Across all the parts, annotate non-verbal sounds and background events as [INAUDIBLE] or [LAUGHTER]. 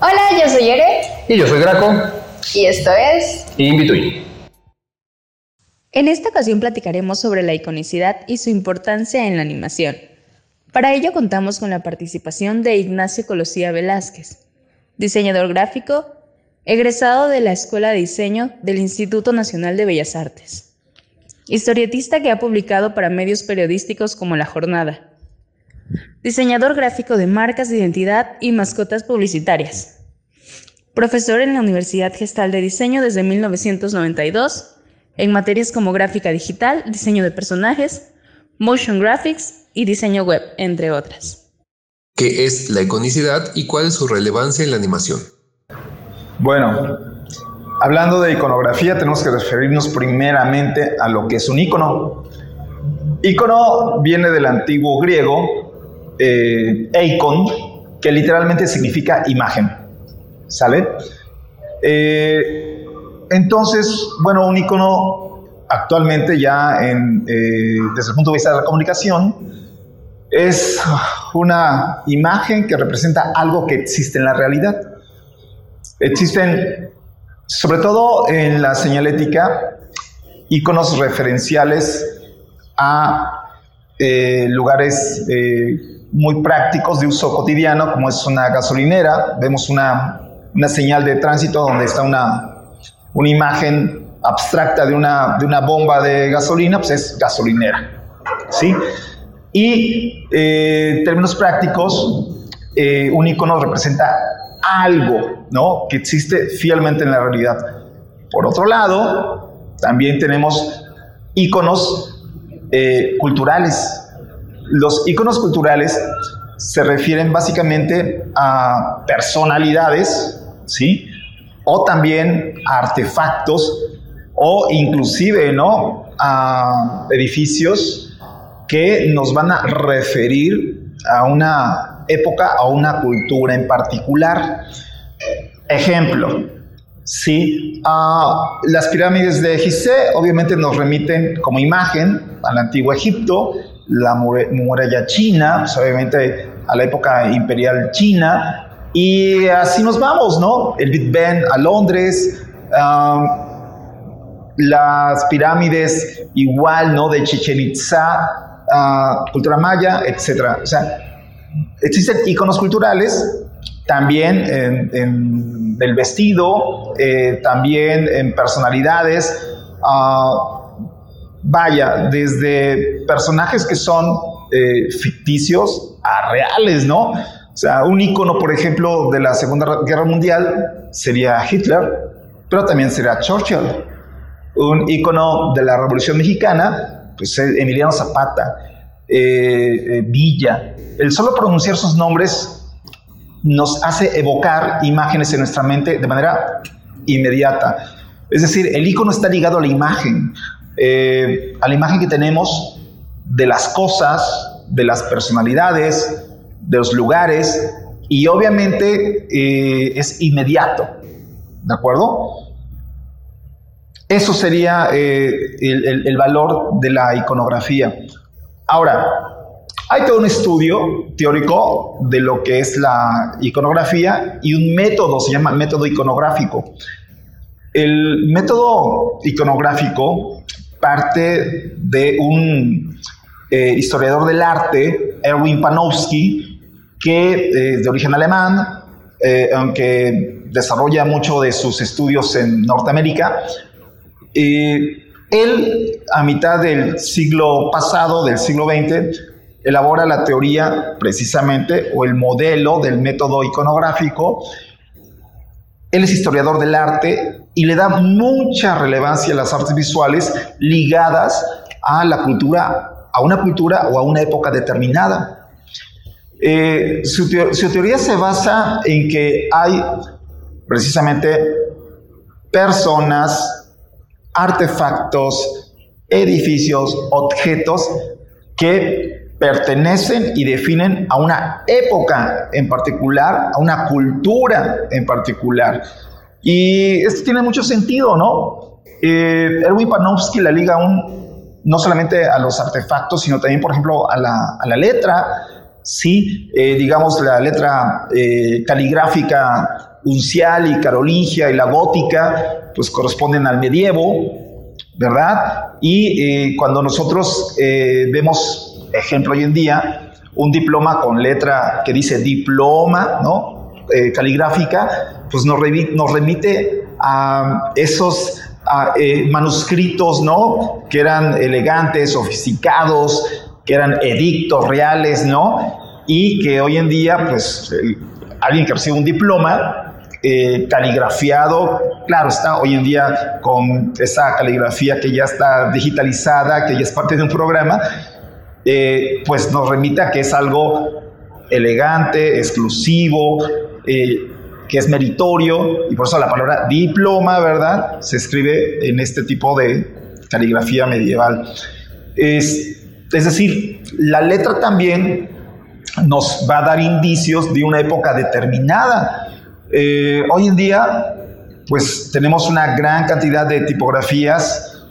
Hola, yo soy Ere. Y yo soy Graco. Y esto es In En esta ocasión platicaremos sobre la iconicidad y su importancia en la animación. Para ello contamos con la participación de Ignacio Colosía Velázquez, diseñador gráfico, egresado de la Escuela de Diseño del Instituto Nacional de Bellas Artes, historietista que ha publicado para medios periodísticos como La Jornada, diseñador gráfico de marcas de identidad y mascotas publicitarias, profesor en la Universidad Gestal de Diseño desde 1992, en materias como gráfica digital, diseño de personajes, motion graphics y diseño web, entre otras. ¿Qué es la iconicidad y cuál es su relevancia en la animación? Bueno, hablando de iconografía tenemos que referirnos primeramente a lo que es un icono. Icono viene del antiguo griego, eh, eikon, que literalmente significa imagen. ¿Sale? Eh, entonces, bueno, un icono actualmente ya eh, desde el punto de vista de la comunicación es una imagen que representa algo que existe en la realidad. Existen, sobre todo en la señalética, iconos referenciales a eh, lugares eh, muy prácticos de uso cotidiano, como es una gasolinera. Vemos una, una señal de tránsito donde está una, una imagen abstracta de una, de una bomba de gasolina, pues es gasolinera. ¿sí? Y eh, términos prácticos, un icono representa algo, ¿no? Que existe fielmente en la realidad. Por otro lado, también tenemos iconos eh, culturales. Los iconos culturales se refieren básicamente a personalidades, ¿sí? O también a artefactos o inclusive, ¿no? A edificios que nos van a referir a una época, a una cultura en particular. Ejemplo, sí, las pirámides de Gizeh obviamente nos remiten como imagen al antiguo Egipto, la muralla china, pues, obviamente a la época imperial china, y así nos vamos, ¿no? El Big Ben a Londres, las pirámides igual, ¿no? De Chichen Itza cultura maya, etcétera. O sea, existen iconos culturales también en, el vestido, eh, también en personalidades. Ah, vaya, desde personajes que son eh, ficticios a reales, ¿no? O sea, un icono, por ejemplo, de la Segunda Guerra Mundial sería Hitler, pero también sería Churchill. Un icono de la Revolución Mexicana pues, eh, Emiliano Zapata, Villa. El solo pronunciar sus nombres nos hace evocar imágenes en nuestra mente de manera inmediata. Es decir, el icono está ligado a la imagen, a la imagen que tenemos de las cosas, de las personalidades, de los lugares, y obviamente es inmediato. ¿De acuerdo? Eso sería eh, el, valor de la iconografía. Ahora, hay todo un estudio teórico de lo que es la iconografía y un método, se llama método iconográfico. El método iconográfico parte de un eh, historiador del arte, Erwin Panofsky, que es eh, de origen alemán, aunque desarrolla mucho de sus estudios en Norteamérica, él, a mitad del siglo pasado, del siglo XX, elabora la teoría precisamente o el modelo del método iconográfico. Él es historiador del arte y le da mucha relevancia a las artes visuales ligadas a la cultura, a una cultura o a una época determinada. Eh, su, su teoría se basa en que hay precisamente personas, artefactos, edificios, objetos que pertenecen y definen a una época en particular, a una cultura en particular. Y esto tiene mucho sentido, ¿no? Eh, Erwin Panofsky la liga un no solamente a los artefactos, sino también, por ejemplo, a la, a la letra, ¿sí? Eh, digamos, la letra eh, caligráfica uncial y carolingia y la gótica, pues corresponden al medievo, ¿verdad? Y eh, cuando nosotros vemos, ejemplo hoy en día, un diploma con letra que dice diploma, ¿no? caligráfica, pues nos, remite a esos manuscritos, ¿no? Que eran elegantes, sofisticados, que eran edictos reales, ¿no? Y que hoy en día, pues, alguien que recibe un diploma eh, caligrafiado, claro está, hoy en día con esa caligrafía que ya está digitalizada, que ya es parte de un programa, eh, pues nos remita que es algo elegante, exclusivo, eh, que es meritorio, y por eso la palabra diploma, ¿verdad? Se escribe en este tipo de caligrafía medieval. Es, decir, la letra también nos va a dar indicios de una época determinada. Eh, hoy en día, pues tenemos una gran cantidad de tipografías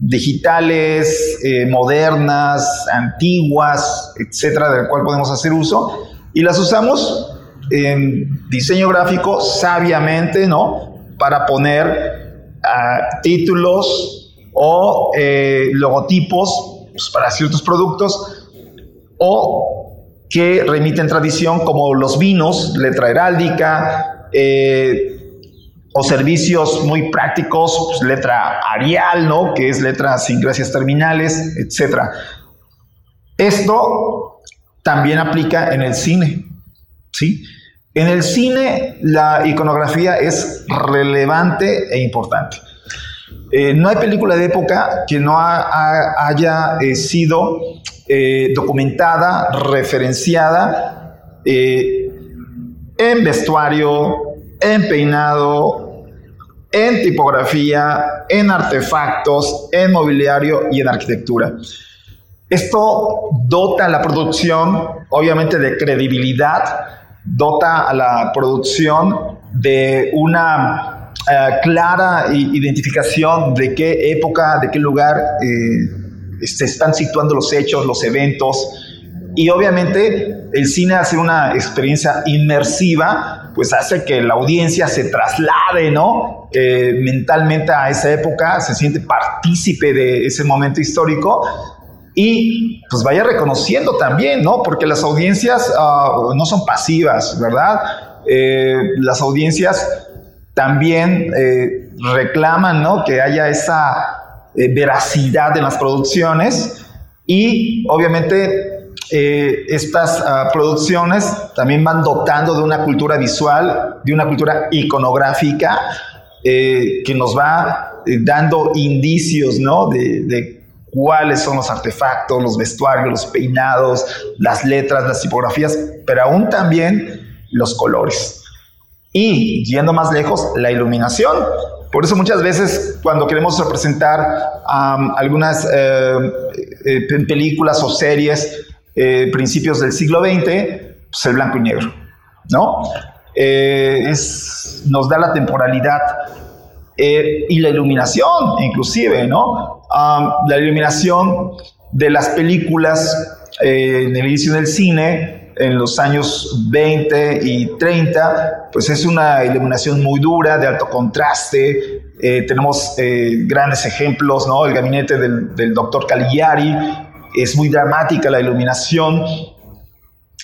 digitales, eh, modernas, antiguas, etcétera, del cual podemos hacer uso y las usamos en diseño gráfico sabiamente, ¿no? Para poner ah, títulos o logotipos pues, para ciertos productos o que remiten tradición como los vinos, letra heráldica, eh, o servicios muy prácticos, pues, letra arial, ¿no? que es letra sin gracias terminales, etc. Esto también aplica en el cine. ¿sí? En el cine la iconografía es relevante e importante. Eh, no hay película de época que no haya eh, sido eh, documentada, referenciada en vestuario, en peinado, en tipografía, en artefactos, en mobiliario y en arquitectura. Esto dota a la producción, obviamente, de credibilidad, dota a la producción de una eh, clara identificación de qué época, de qué lugar eh, se están situando los hechos, los eventos. Y obviamente el cine hace una experiencia inmersiva, pues hace que la audiencia se traslade, ¿no? Eh, mentalmente a esa época, se siente partícipe de ese momento histórico y pues vaya reconociendo también, ¿no? Porque las audiencias ah, no son pasivas, ¿verdad? las audiencias también eh, reclaman ¿no? que haya esa eh, veracidad en las producciones y obviamente eh, estas ah, producciones también van dotando de una cultura visual, de una cultura iconográfica que nos va dando indicios ¿no? de, cuáles son los artefactos, los vestuarios, los peinados, las letras, las tipografías, pero aún también los colores. Y yendo más lejos, la iluminación. Por eso muchas veces cuando queremos representar algunas eh, eh, películas o series eh, principios del siglo XX, pues el blanco y negro, ¿no? es, nos da la temporalidad y la iluminación, inclusive, ¿no? la iluminación de las películas en el inicio del cine en los años 20 y 30, pues es una iluminación muy dura, de alto contraste. Eh, tenemos eh, grandes ejemplos, ¿no? El gabinete del, doctor Caligari, es muy dramática la iluminación.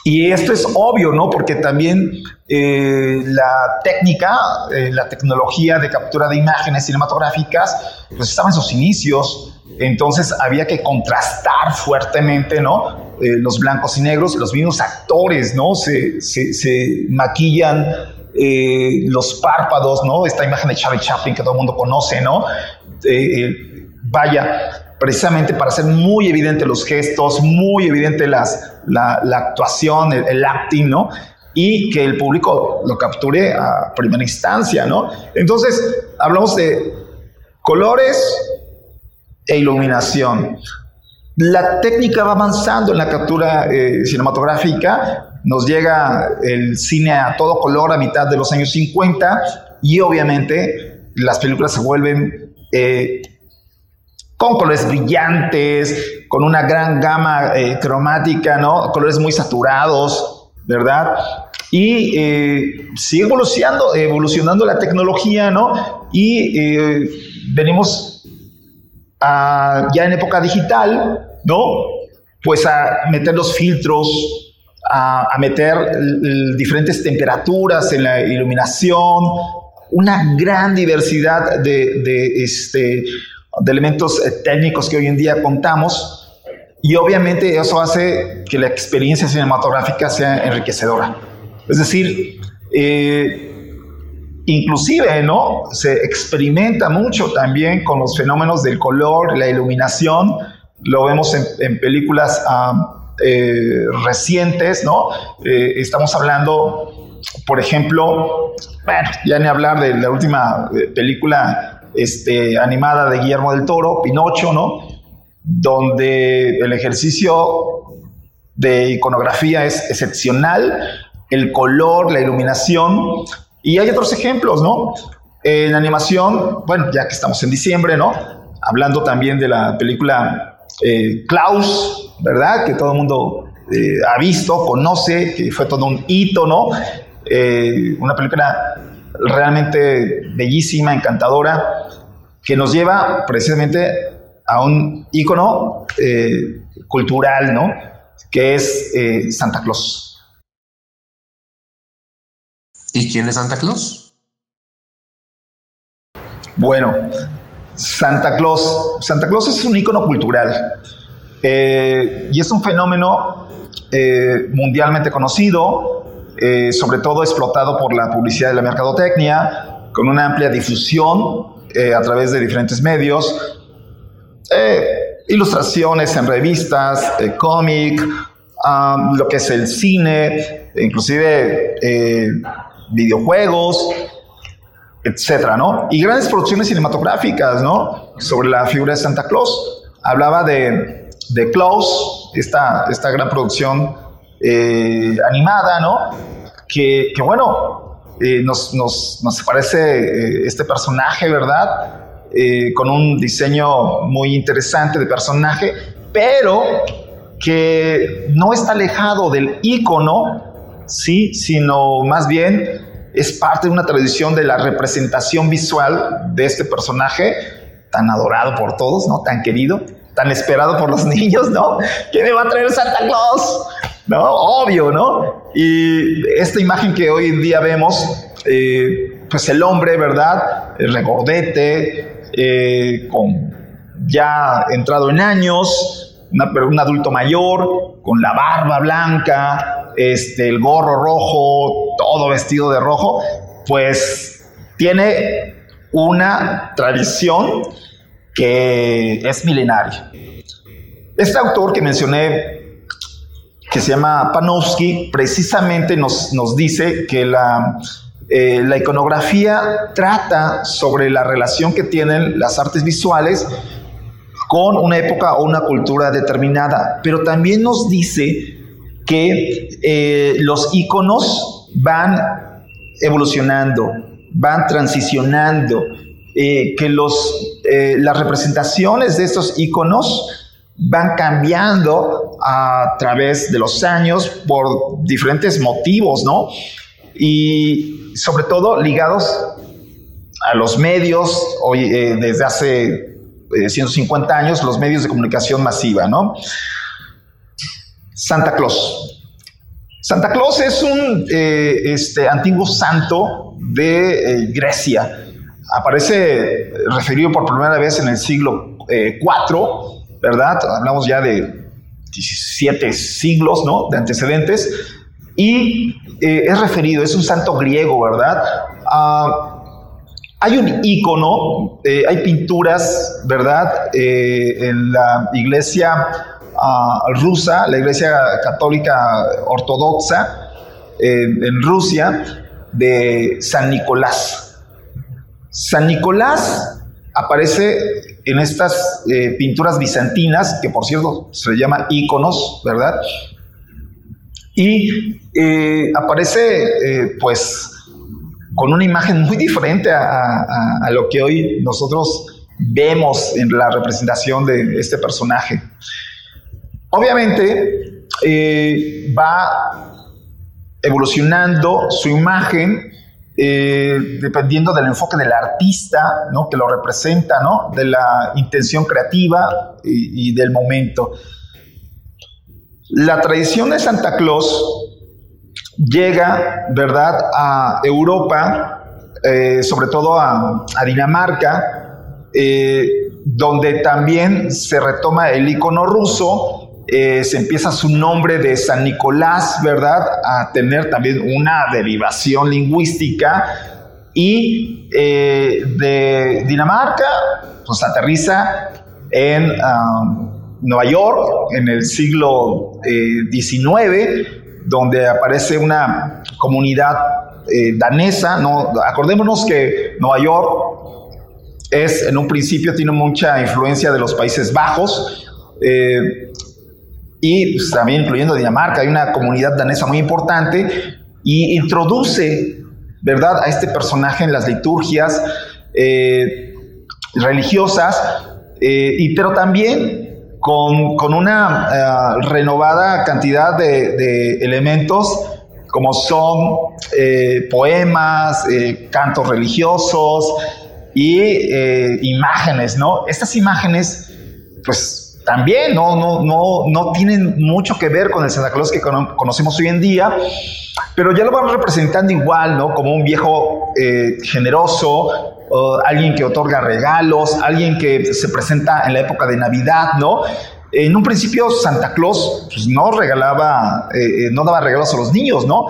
Y esto es obvio, ¿no? Porque también eh, la técnica, la tecnología de captura de imágenes cinematográficas, pues estaba en sus inicios. Entonces había que contrastar fuertemente, ¿no? Eh, los blancos y negros, los mismos actores, ¿no? Se, maquillan eh, los párpados, ¿no? Esta imagen de Charlie Chaplin que todo el mundo conoce, ¿no? Eh, vaya, precisamente para hacer muy evidente los gestos, muy evidente las, la, actuación, el, acting, ¿no? Y que el público lo capture a primera instancia, ¿no? Entonces, hablamos de colores e iluminación. La técnica va avanzando en la captura eh, cinematográfica, nos llega el cine a todo color a mitad de los años 50 y obviamente las películas se vuelven eh, con colores brillantes, con una gran gama eh, cromática, ¿no? Colores muy saturados, ¿verdad? Y eh, sigue evolucionando, evolucionando la tecnología, ¿no? Y eh, venimos ya en época digital, ¿no? Pues a meter los filtros, a, meter diferentes temperaturas en la iluminación, una gran diversidad de, de, este, de elementos eh, técnicos que hoy en día contamos. Y obviamente eso hace que la experiencia cinematográfica sea enriquecedora. Es decir, eh, inclusive, ¿no? Se experimenta mucho también con los fenómenos del color, la iluminación. Lo vemos en, películas eh, recientes, ¿no? estamos hablando, por ejemplo, bueno, ya ni hablar de la última película este, animada de Guillermo del Toro, Pinocho, ¿no? Donde el ejercicio de iconografía es excepcional, el color, la iluminación, y hay otros ejemplos, ¿no? En animación, bueno, ya que estamos en diciembre, ¿no? Hablando también de la película eh, Klaus, ¿verdad? Que todo el mundo eh, ha visto, conoce, que fue todo un hito, ¿no? Eh, una película realmente bellísima, encantadora, que nos lleva precisamente a un ícono eh, cultural, ¿no? Que es eh, Santa Claus. ¿Y quién es Santa Claus? Bueno, Santa Claus. Santa Claus es un ícono cultural eh, y es un fenómeno mundialmente conocido, sobre todo explotado por la publicidad de la mercadotecnia, con una amplia difusión eh, a través de diferentes medios, eh, ilustraciones en revistas, eh, cómic, lo que es el cine, inclusive videojuegos, etcétera, ¿no? Y grandes producciones cinematográficas, ¿no? Sobre la figura de Santa Claus. Hablaba de, de Claus, esta, esta gran producción animada, ¿no? Que bueno, eh, nos, nos, nos, parece eh, este personaje, ¿verdad? Eh, con un diseño muy interesante de personaje, pero que no está alejado del icono, ¿sí? Sino más bien es parte de una tradición de la representación visual de este personaje tan adorado por todos, ¿no? Tan querido, tan esperado por los [LAUGHS] niños, ¿no? ¿Quién me va a traer Santa Claus? ¿No? Obvio, ¿no? Y esta imagen que hoy en día vemos, eh, pues el hombre, ¿verdad? El regordete, eh, con ya entrado en años, un adulto mayor, con la barba blanca, este, el gorro rojo, todo vestido de rojo, pues tiene una tradición que es milenaria. Este autor que mencioné que se llama Panofsky, precisamente nos, nos dice que la, eh, la iconografía trata sobre la relación que tienen las artes visuales con una época o una cultura determinada, pero también nos dice que eh, los iconos van evolucionando, van transicionando, eh, que los, las representaciones de estos iconos van cambiando a través de los años por diferentes motivos, ¿no? Y sobre todo ligados a los medios, hoy eh, desde hace 150 eh, años, los medios de comunicación masiva, ¿no? Santa Claus. Santa Claus es un eh, este, antiguo santo de Grecia. Aparece referido por primera vez en el siglo IV ¿verdad? Hablamos ya de 17 siglos, ¿no? De antecedentes. Y eh, es referido, es un santo griego, ¿verdad? Ah, hay un icono, eh, hay pinturas, ¿verdad? Eh, en la iglesia ah, rusa, la iglesia católica ortodoxa en Rusia, de San Nicolás. San Nicolás aparece en estas eh, pinturas bizantinas, que por cierto se le llama íconos, ¿verdad? Y eh, aparece, eh, pues, con una imagen muy diferente a, lo que hoy nosotros vemos en la representación de este personaje. Obviamente va evolucionando su imagen eh, dependiendo del enfoque del artista, ¿no? Que lo representa, ¿no? De la intención creativa y, del momento. La tradición de Santa Claus llega, ¿verdad?, a Europa, eh, sobre todo a, Dinamarca, eh, donde también se retoma el icono ruso eh, se empieza su nombre de San Nicolás, ¿verdad? A tener también una derivación lingüística y eh, de Dinamarca, pues aterriza en um, Nueva York en el siglo XIX, eh, donde aparece una comunidad danesa, ¿no? Acordémonos que Nueva York es, en un principio, tiene mucha influencia de los Países Bajos, y pues, también incluyendo Dinamarca, hay una comunidad danesa muy importante y introduce, ¿verdad?, a este personaje en las liturgias eh, religiosas, eh, y, pero también con, con una eh, renovada cantidad de, de, elementos como son poemas, cantos religiosos y imágenes, ¿no? Estas imágenes, pues también no, no, no, no tienen mucho que ver con el Santa Claus que conocemos hoy en día, pero ya lo vamos representando igual, ¿no? Como un viejo eh, generoso, alguien que otorga regalos, alguien que se presenta en la época de Navidad, ¿no? En un principio Santa Claus pues, no regalaba, eh, eh, no daba regalos a los niños, ¿no?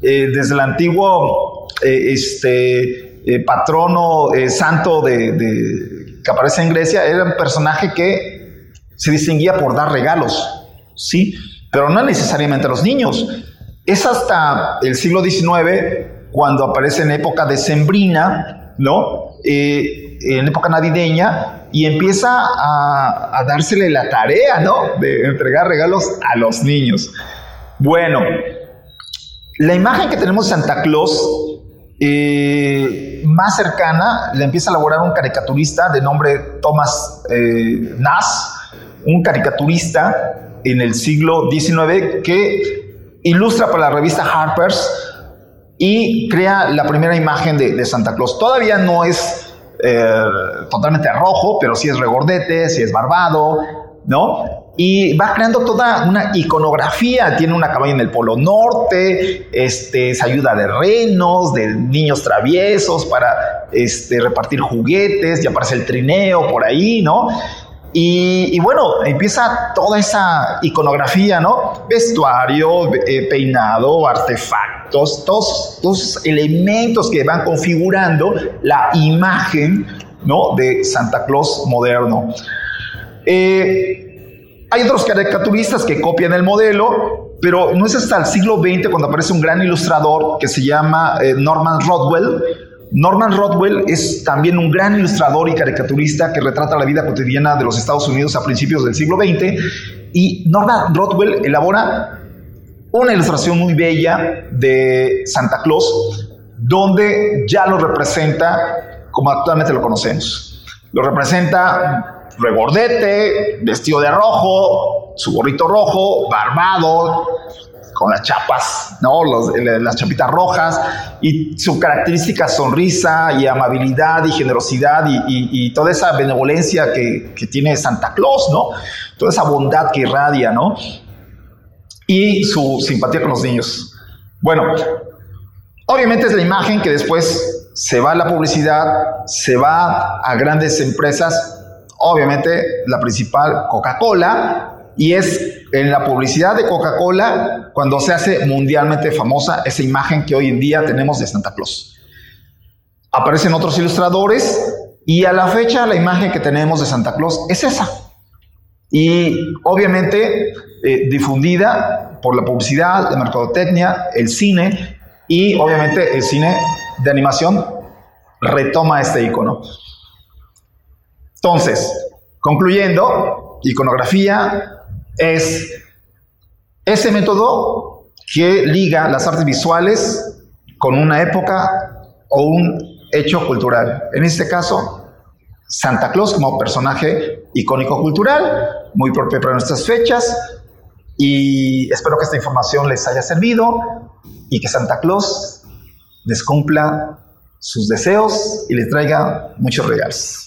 desde el antiguo este, patrono santo de, que aparece en Grecia, era un personaje que se distinguía por dar regalos, ¿sí? Pero no necesariamente a los niños. Es hasta el siglo XIX cuando aparece en época decembrina, ¿no? Eh, en época navideña, y empieza a, dársele la tarea, ¿no? De entregar regalos a los niños. Bueno, la imagen que tenemos de Santa Claus eh, más cercana la empieza a elaborar un caricaturista de nombre Thomas eh, Nass, un caricaturista en el siglo XIX que ilustra para la revista Harper's y crea la primera imagen de, Santa Claus. Todavía no es eh, totalmente rojo, pero sí es regordete, sí es barbado, ¿no? Y va creando toda una iconografía. Tiene una cabaña en el Polo Norte, este, se ayuda de renos, de niños traviesos para este, repartir juguetes, y aparece el trineo por ahí, ¿no? Y, bueno, empieza toda esa iconografía, ¿no? Vestuario, eh, peinado, artefactos, todos los elementos que van configurando la imagen, ¿no? De Santa Claus moderno. Eh, hay otros caricaturistas que copian el modelo, pero no es hasta el siglo XX cuando aparece un gran ilustrador que se llama eh, Norman Rodwell, Norman Rodwell es también un gran ilustrador y caricaturista que retrata la vida cotidiana de los Estados Unidos a principios del siglo XX. Y Norman Rodwell elabora una ilustración muy bella de Santa Claus, donde ya lo representa como actualmente lo conocemos. Lo representa regordete, vestido de rojo, su gorrito rojo, barbado, con las chapas, ¿no? las chapitas rojas y su característica sonrisa y amabilidad y generosidad y, toda esa benevolencia que, tiene Santa Claus, ¿no? Toda esa bondad que irradia, ¿no? Y su simpatía con los niños. Bueno, obviamente es la imagen que después se va a la publicidad, se va a grandes empresas, obviamente la principal Coca-Cola, y es en la publicidad de Coca-Cola cuando se hace mundialmente famosa esa imagen que hoy en día tenemos de Santa Claus. Aparecen otros ilustradores y a la fecha la imagen que tenemos de Santa Claus es esa. Y obviamente eh, difundida por la publicidad, la mercadotecnia, el cine y obviamente el cine de animación retoma este icono. Entonces, concluyendo, iconografía, es ese método que liga las artes visuales con una época o un hecho cultural. En este caso, Santa Claus como personaje icónico cultural, muy propio para nuestras fechas. Y espero que esta información les haya servido y que Santa Claus les cumpla sus deseos y les traiga muchos regalos.